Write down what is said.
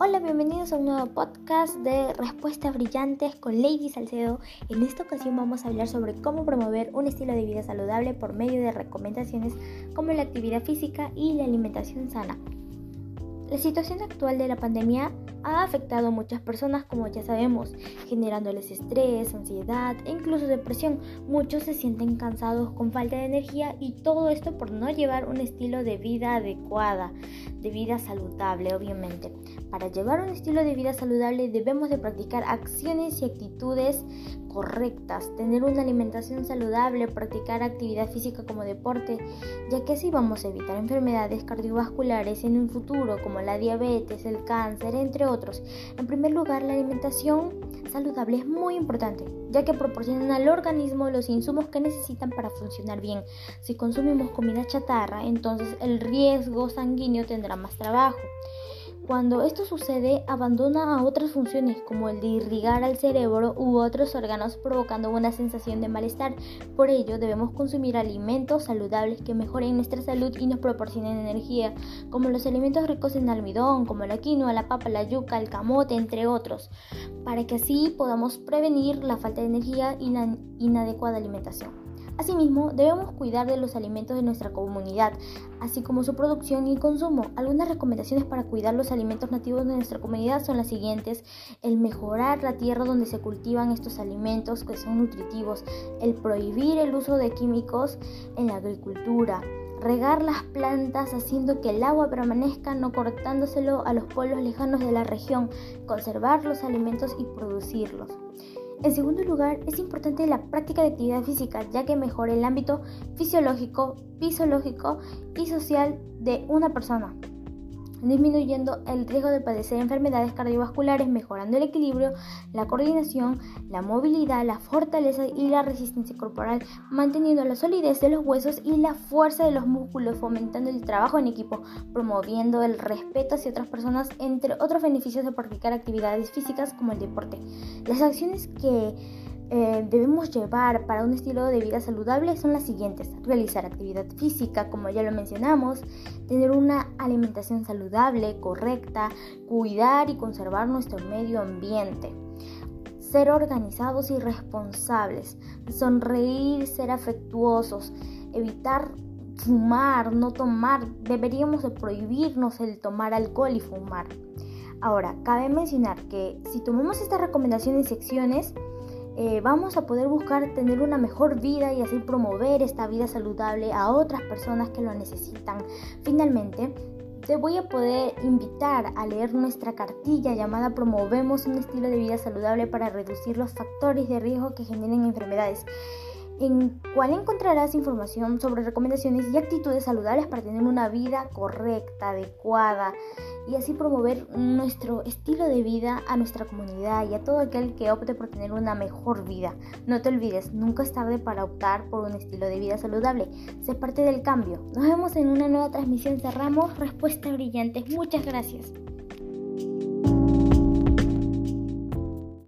Hola, bienvenidos a un nuevo podcast de Respuestas Brillantes con Lady Salcedo. En esta ocasión vamos a hablar sobre cómo promover un estilo de vida saludable por medio de recomendaciones como la actividad física y la alimentación sana. La situación actual de la pandemia ha afectado a muchas personas, como ya sabemos, generándoles estrés, ansiedad e incluso depresión. Muchos se sienten cansados con falta de energía y todo esto por no llevar un estilo de vida adecuada, de vida saludable, obviamente. Para llevar un estilo de vida saludable debemos de practicar acciones y actitudes correctas, tener una alimentación saludable, practicar actividad física como deporte, ya que así vamos a evitar enfermedades cardiovasculares en un futuro como la diabetes, el cáncer, entre otros. En primer lugar, la alimentación saludable es muy importante, ya que proporciona al organismo los insumos que necesitan para funcionar bien. Si consumimos comida chatarra, entonces el riesgo sanguíneo tendrá más trabajo. Cuando esto sucede, abandona a otras funciones como el de irrigar al cerebro u otros órganos provocando una sensación de malestar. Por ello, debemos consumir alimentos saludables que mejoren nuestra salud y nos proporcionen energía, como los alimentos ricos en almidón, como la quinoa, la papa, la yuca, el camote, entre otros, para que así podamos prevenir la falta de energía y la inadecuada alimentación. Asimismo, debemos cuidar de los alimentos de nuestra comunidad, así como su producción y consumo. Algunas recomendaciones para cuidar los alimentos nativos de nuestra comunidad son las siguientes. El mejorar la tierra donde se cultivan estos alimentos que son nutritivos. El prohibir el uso de químicos en la agricultura. Regar las plantas haciendo que el agua permanezca, no cortándoselo a los pueblos lejanos de la región. Conservar los alimentos y producirlos. En segundo lugar, es importante la práctica de actividad física, ya que mejora el ámbito fisiológico, fisiológico y social de una persona disminuyendo el riesgo de padecer enfermedades cardiovasculares, mejorando el equilibrio, la coordinación, la movilidad, la fortaleza y la resistencia corporal, manteniendo la solidez de los huesos y la fuerza de los músculos, fomentando el trabajo en equipo, promoviendo el respeto hacia otras personas, entre otros beneficios de practicar actividades físicas como el deporte. Las acciones que eh, debemos llevar para un estilo de vida saludable son las siguientes. Realizar actividad física, como ya lo mencionamos, tener una alimentación saludable, correcta, cuidar y conservar nuestro medio ambiente. Ser organizados y responsables, sonreír, ser afectuosos, evitar fumar, no tomar, deberíamos de prohibirnos el tomar alcohol y fumar. Ahora, cabe mencionar que si tomamos estas recomendaciones y secciones, eh, vamos a poder buscar tener una mejor vida y así promover esta vida saludable a otras personas que lo necesitan. Finalmente, te voy a poder invitar a leer nuestra cartilla llamada Promovemos un estilo de vida saludable para reducir los factores de riesgo que generen enfermedades en cual encontrarás información sobre recomendaciones y actitudes saludables para tener una vida correcta, adecuada y así promover nuestro estilo de vida a nuestra comunidad y a todo aquel que opte por tener una mejor vida. No te olvides, nunca es tarde para optar por un estilo de vida saludable. Sé parte del cambio. Nos vemos en una nueva transmisión. Cerramos respuestas brillantes. Muchas gracias.